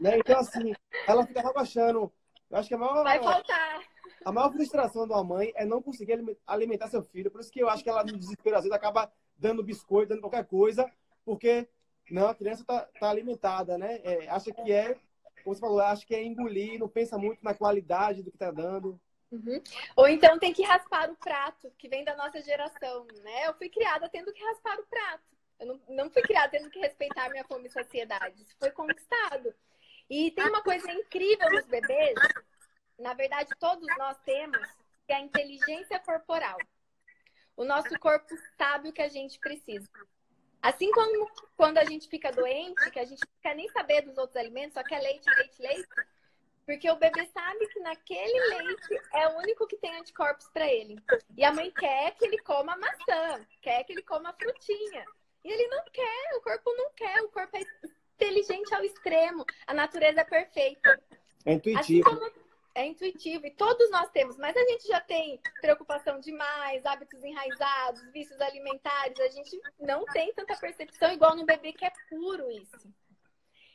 Né? Então, assim, ela fica achando. Eu acho que a maior. Vai faltar. A maior frustração de uma mãe é não conseguir alimentar seu filho. Por isso que eu acho que ela, no desespero, às vezes, acaba dando biscoito, dando qualquer coisa, porque não, a criança está tá alimentada, né? É, acha que é, como você falou, acha que é engolir, não pensa muito na qualidade do que está dando. Uhum. Ou então tem que raspar o prato, que vem da nossa geração, né? Eu fui criada tendo que raspar o prato. Eu não, não fui criada tendo que respeitar minha fome e saciedade. Isso foi conquistado. E tem uma coisa incrível nos bebês, na verdade todos nós temos, que é a inteligência corporal. O nosso corpo sabe o que a gente precisa. Assim como quando a gente fica doente, que a gente não quer nem saber dos outros alimentos, só quer leite, leite, leite, porque o bebê sabe que naquele leite é o único que tem anticorpos para ele. E a mãe quer que ele coma maçã, quer que ele coma frutinha. E ele não quer, o corpo não quer, o corpo é inteligente ao extremo, a natureza é perfeita. É intuitivo. Assim como é intuitivo e todos nós temos, mas a gente já tem preocupação demais, hábitos enraizados, vícios alimentares, a gente não tem tanta percepção igual no bebê que é puro isso.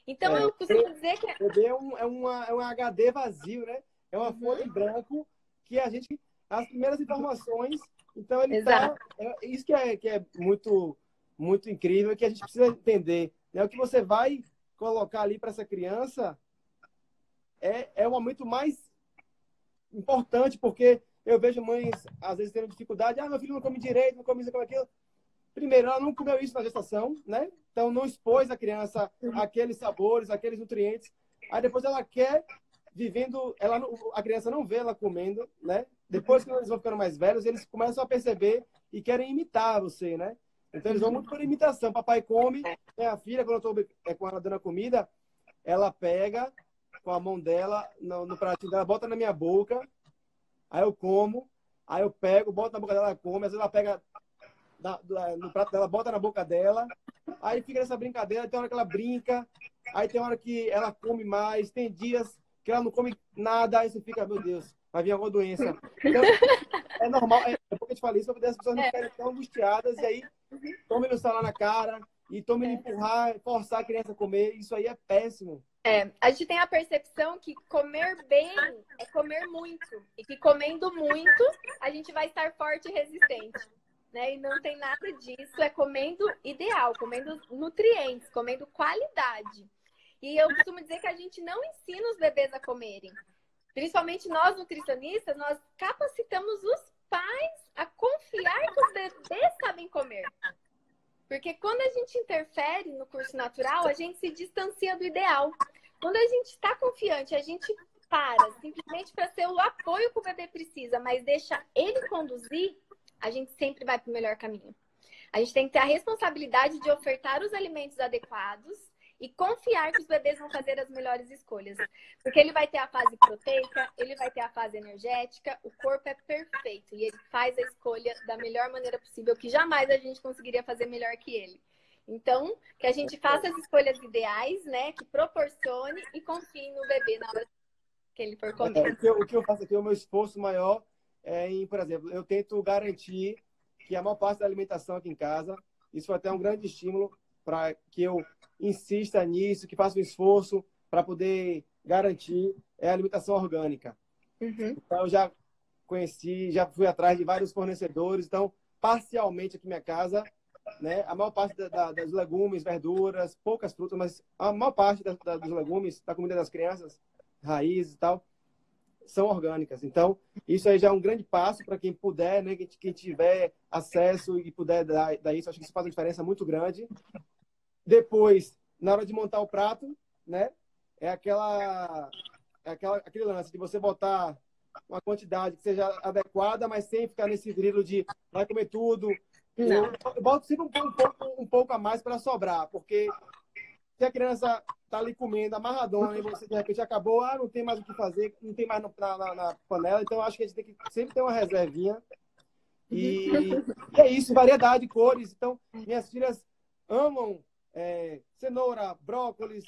Então é, eu costumo dizer que. O bebê é um, é, uma, é um HD vazio, né? É uma uhum. folha em branco que a gente. As primeiras informações. Então ele tá, Exato. tá. É, isso que é, que é muito, muito incrível, que a gente precisa entender. Né? O que você vai colocar ali para essa criança é, é o momento mais importante, porque eu vejo mães, às vezes, tendo dificuldade. Ah, meu filho não come direito, não come isso, não come aquilo. Primeiro, ela não comeu isso na gestação, né? Então, não expôs a criança aqueles sabores, aqueles nutrientes. Aí, depois, ela quer vivendo... Ela, a criança não vê ela comendo, né? Depois que eles vão ficando mais velhos, eles começam a perceber e querem imitar você, né? Então, eles vão muito por imitação. Papai come, a filha, quando eu é, com ela dando a comida, ela pega com a mão dela no, no pratinho dela, bota na minha boca, aí eu como, aí eu pego, boto na boca dela, ela come, às vezes ela pega da, da, no prato dela, bota na boca dela, aí fica nessa brincadeira, tem hora que ela brinca, aí tem hora que ela come mais, tem dias que ela não come nada, aí você fica, meu Deus, vai vir alguma doença. Então, é normal, é, é porque eu te falei isso, as pessoas não ficarem tão angustiadas, e aí tome no lá na cara, e tome é. empurrar, forçar a criança a comer, isso aí é péssimo. É, a gente tem a percepção que comer bem é comer muito. E que comendo muito, a gente vai estar forte e resistente. Né? E não tem nada disso. É comendo ideal, comendo nutrientes, comendo qualidade. E eu costumo dizer que a gente não ensina os bebês a comerem. Principalmente nós nutricionistas, nós capacitamos os pais a confiar que os bebês sabem comer. Porque quando a gente interfere no curso natural, a gente se distancia do ideal. Quando a gente está confiante, a gente para simplesmente para ser o apoio que o bebê precisa, mas deixa ele conduzir, a gente sempre vai para o melhor caminho. A gente tem que ter a responsabilidade de ofertar os alimentos adequados e confiar que os bebês vão fazer as melhores escolhas. Porque ele vai ter a fase proteica, ele vai ter a fase energética, o corpo é perfeito e ele faz a escolha da melhor maneira possível, que jamais a gente conseguiria fazer melhor que ele. Então, que a gente faça as escolhas ideais, né? Que proporcione e confie no bebê na hora que ele for comer. É, o, que eu, o, que eu, faço aqui, o meu esforço maior é em, por exemplo, eu tento garantir que a maior parte da alimentação aqui em casa, isso foi até um grande estímulo para que eu insista nisso, que faça um esforço para poder garantir é a alimentação orgânica. Uhum. Então, eu já conheci, já fui atrás de vários fornecedores. Então, parcialmente aqui minha casa, né, a maior parte da, da, das legumes, verduras, poucas frutas, mas a maior parte da, dos legumes, da comida das crianças, raízes e tal, são orgânicas. Então, isso aí já é um grande passo para quem puder, né, quem tiver acesso e puder dar, dar isso. Acho que isso faz uma diferença muito grande. Depois, na hora de montar o prato, né? É aquela, é aquela aquele lance de você botar uma quantidade que seja adequada, mas sem ficar nesse grilo de vai comer tudo. Não. Eu, eu boto sempre um, um, pouco, um pouco a mais para sobrar, porque se a criança tá ali comendo amarradona e você de repente acabou, ah, não tem mais o que fazer, não tem mais na, na, na panela, então acho que a gente tem que sempre ter uma reservinha. E, e é isso, variedade, cores. Então, minhas filhas amam é, cenoura, brócolis,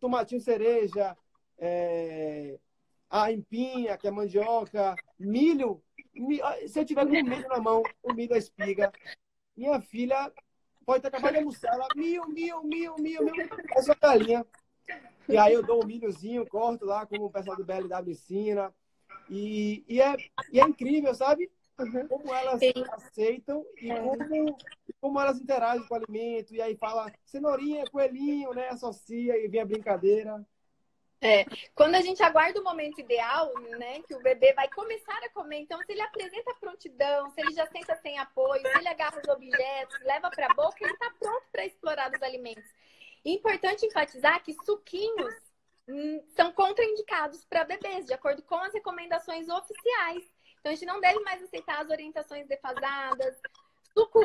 tomatinho cereja, é, a empinha, que é mandioca, milho. milho se eu tiver com milho na mão, o milho é espiga. Minha filha pode ter acabado de almoçar. Ela, mil, mil, mil, mil, mil. Sua galinha. E aí eu dou um milhozinho, corto lá, como o pessoal do BLW ensina. E, e, é, e é incrível, sabe? Uhum. Como elas Sim. aceitam e é. como, como elas interagem com o alimento. E aí fala cenourinha, coelhinho, né? Associa e vem a brincadeira. É, quando a gente aguarda o momento ideal, né, que o bebê vai começar a comer, então se ele apresenta prontidão, se ele já senta sem apoio, se ele agarra os objetos, leva para a boca, ele está pronto para explorar os alimentos. E importante enfatizar que suquinhos hum, são contraindicados para bebês, de acordo com as recomendações oficiais. Então a gente não deve mais aceitar as orientações defasadas, suco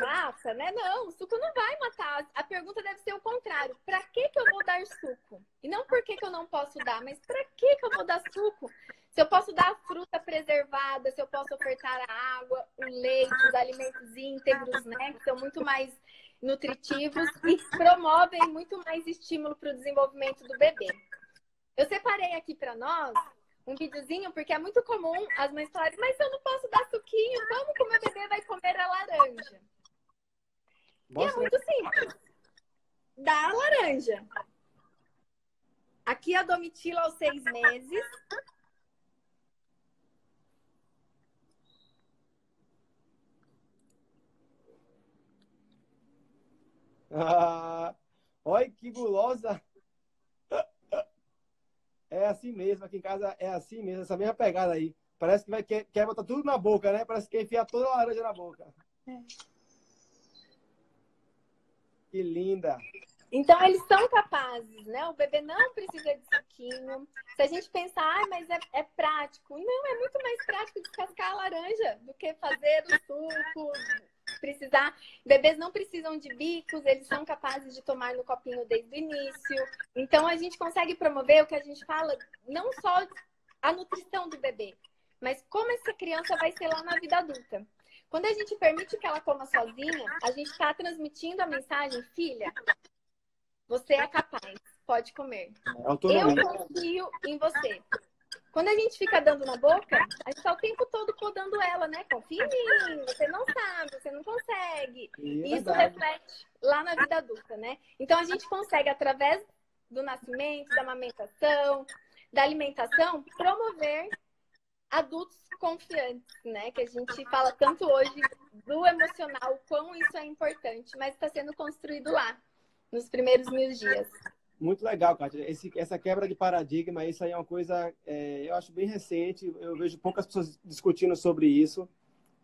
mata, né? Não, suco não vai matar. A pergunta deve ser o contrário. Para que, que eu vou dar suco? E não por que, que eu não posso dar, mas para que, que eu vou dar suco? Se eu posso dar a fruta preservada, se eu posso ofertar a água, o leite, os alimentos íntegros, né? Que são muito mais nutritivos e promovem muito mais estímulo para o desenvolvimento do bebê. Eu separei aqui para nós um videozinho, porque é muito comum as mães falarem, mas eu não posso dar suquinho, como que o meu bebê vai comer a laranja? E é muito simples. Dá a laranja. Aqui a Domitila aos seis meses. Ah, olha que gulosa. É assim mesmo, aqui em casa é assim mesmo, essa mesma pegada aí. Parece que vai, quer, quer botar tudo na boca, né? Parece que quer enfiar toda a laranja na boca. É. Que linda! Então, eles são capazes, né? O bebê não precisa de suquinho. Se a gente pensar, ah, mas é, é prático. Não, é muito mais prático descascar a laranja do que fazer o suco, precisar. Bebês não precisam de bicos, eles são capazes de tomar no copinho desde o início. Então a gente consegue promover o que a gente fala, não só a nutrição do bebê, mas como essa criança vai ser lá na vida adulta. Quando a gente permite que ela coma sozinha, a gente está transmitindo a mensagem, filha, você é capaz, pode comer. Eu confio em você. Quando a gente fica dando na boca, a gente tá o tempo todo podando ela, né? Confia em mim, você não sabe, você não consegue. É e isso reflete lá na vida adulta, né? Então a gente consegue, através do nascimento, da amamentação, da alimentação, promover adultos confiantes, né? Que a gente fala tanto hoje do emocional, quão isso é importante, mas está sendo construído lá, nos primeiros mil dias. Muito legal, Kátia. Esse, essa quebra de paradigma, isso aí é uma coisa, é, eu acho bem recente. Eu vejo poucas pessoas discutindo sobre isso.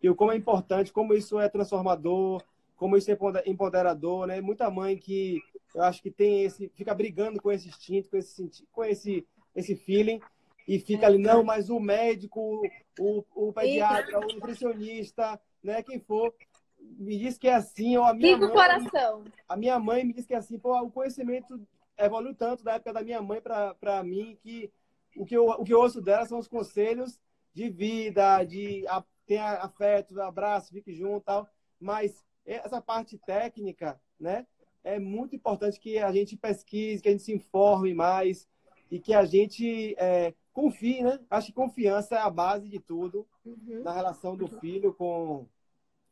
E o como é importante, como isso é transformador, como isso é empoderador, né? Muita mãe que eu acho que tem esse, fica brigando com esse instinto, com esse, com esse, esse feeling, e fica ali, não, mas o médico, o, o pediatra, o nutricionista, né, quem for, me diz que é assim, ou a minha mãe, coração. A minha mãe me diz que é assim, pô, o conhecimento evoluiu tanto da época da minha mãe para mim que o que, eu, o que eu ouço dela são os conselhos de vida, de a, ter afeto, abraço, fique junto tal. Mas essa parte técnica, né? É muito importante que a gente pesquise, que a gente se informe mais e que a gente é, confie, né? Acho que confiança é a base de tudo uhum. na relação do filho com,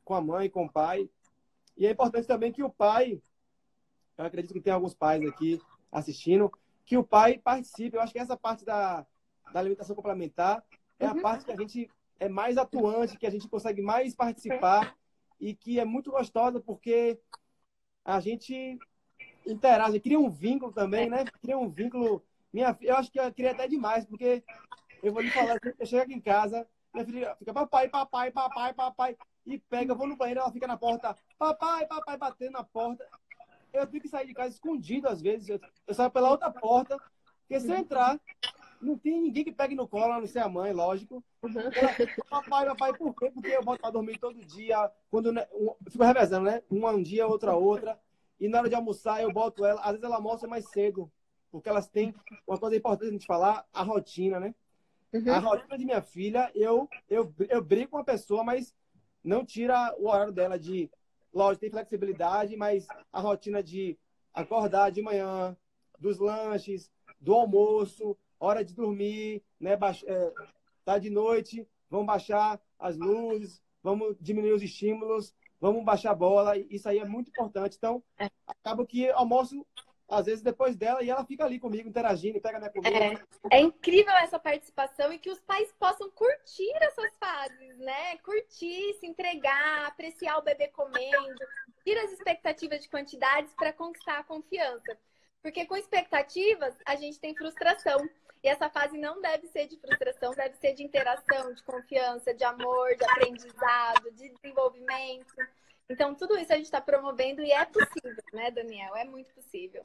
com a mãe, com o pai. E é importante também que o pai, eu acredito que tem alguns pais aqui assistindo, que o pai participe. Eu acho que essa parte da, da alimentação complementar é a uhum. parte que a gente é mais atuante, que a gente consegue mais participar e que é muito gostosa porque a gente interage, cria um vínculo também, né? Cria um vínculo. Minha, eu acho que eu queria até demais, porque eu vou lhe falar, eu chego aqui em casa, minha filha fica papai, papai, papai, papai, e pega, eu vou no banheiro, ela fica na porta, papai, papai, batendo na porta eu tenho que sair de casa escondido às vezes. Eu, eu saio pela outra porta, porque se eu entrar, não tem ninguém que pegue no colo, a não ser a mãe, lógico. Ela, papai, papai, por quê? Porque eu boto pra dormir todo dia. Quando né, um, fico revezando, né? Uma um dia, outra outra. E na hora de almoçar, eu boto ela. Às vezes ela almoça mais cedo. Porque elas têm uma coisa importante gente falar, a rotina, né? Uhum. A rotina de minha filha, eu, eu, eu brigo com a pessoa, mas não tira o horário dela de Lógico, tem flexibilidade, mas a rotina de acordar de manhã, dos lanches, do almoço, hora de dormir, né? É, tá de noite, vamos baixar as luzes, vamos diminuir os estímulos, vamos baixar a bola. Isso aí é muito importante. Então, é. acaba que almoço às vezes depois dela, e ela fica ali comigo, interagindo, pega minha comida. É, é incrível essa participação e que os pais possam curtir essas fases, né? Curtir, se entregar, apreciar o bebê comendo, ir as expectativas de quantidades para conquistar a confiança. Porque com expectativas, a gente tem frustração. E essa fase não deve ser de frustração, deve ser de interação, de confiança, de amor, de aprendizado, de desenvolvimento. Então, tudo isso a gente está promovendo e é possível, né, Daniel? É muito possível.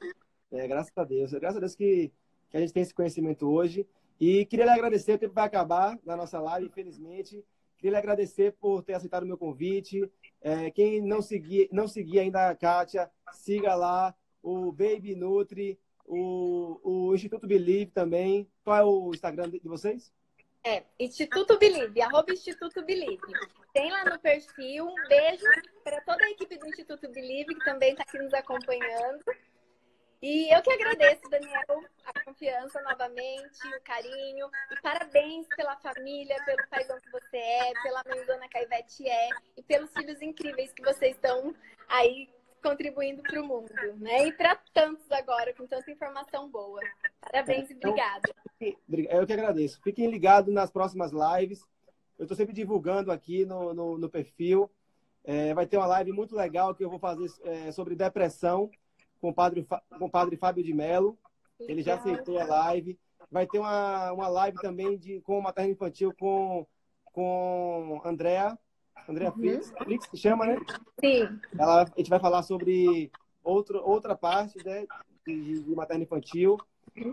É, graças a Deus. Graças a Deus que, que a gente tem esse conhecimento hoje. E queria lhe agradecer, o tempo vai acabar na nossa live, infelizmente. Queria lhe agradecer por ter aceitado o meu convite. É, quem não seguia, não seguia ainda a Kátia, siga lá o Baby Nutri, o, o Instituto Believe também. Qual é o Instagram de vocês? É, Instituto Believe, arroba Instituto Believe. Tem lá no perfil. Um beijo para toda a equipe do Instituto Believe, que também está aqui nos acompanhando. E eu que agradeço, Daniel, a confiança novamente, o carinho. E parabéns pela família, pelo paizão que você é, pela mãezona que a Ivete é e pelos filhos incríveis que vocês estão aí contribuindo para o mundo, né? E para tantos agora, com tanta informação boa. Parabéns é, então, e obrigada. Eu que agradeço. Fiquem ligados nas próximas lives. Eu estou sempre divulgando aqui no, no, no perfil. É, vai ter uma live muito legal que eu vou fazer é, sobre depressão com o padre, com o padre Fábio de Mello. Ele já aceitou a live. Vai ter uma, uma live também de, com o materno infantil com, com Andréa. Andréa uhum. Flix, que chama, né? Sim. Ela, a gente vai falar sobre outro, outra parte né, de, de materno infantil.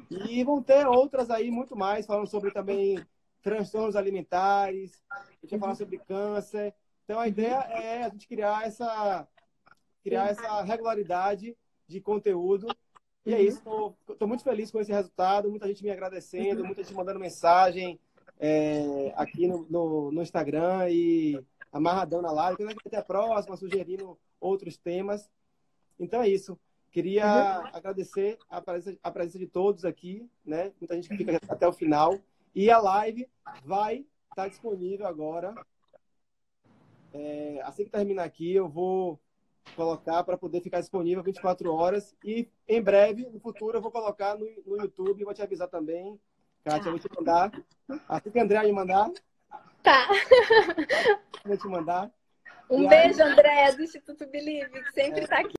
E vão ter outras aí, muito mais, falando sobre também transtornos alimentares, a gente vai falar sobre câncer. Então a ideia é a gente criar essa, criar essa regularidade de conteúdo. E é isso, estou muito feliz com esse resultado, muita gente me agradecendo, muita gente mandando mensagem é, aqui no, no, no, Instagram e amarradão na live. Então, até a próxima, sugerindo outros temas. Então é isso. Queria uhum. agradecer a presença, a presença de todos aqui, né? Muita gente que fica até o final. E a live vai estar disponível agora. É, assim que terminar aqui, eu vou colocar para poder ficar disponível 24 horas. E em breve, no futuro, eu vou colocar no, no YouTube. Vou te avisar também. Kátia, vou te mandar. Assim que a André me mandar. Tá. Vou te mandar. Um e beijo, aí... André, do Instituto Believe, que sempre está é. aqui.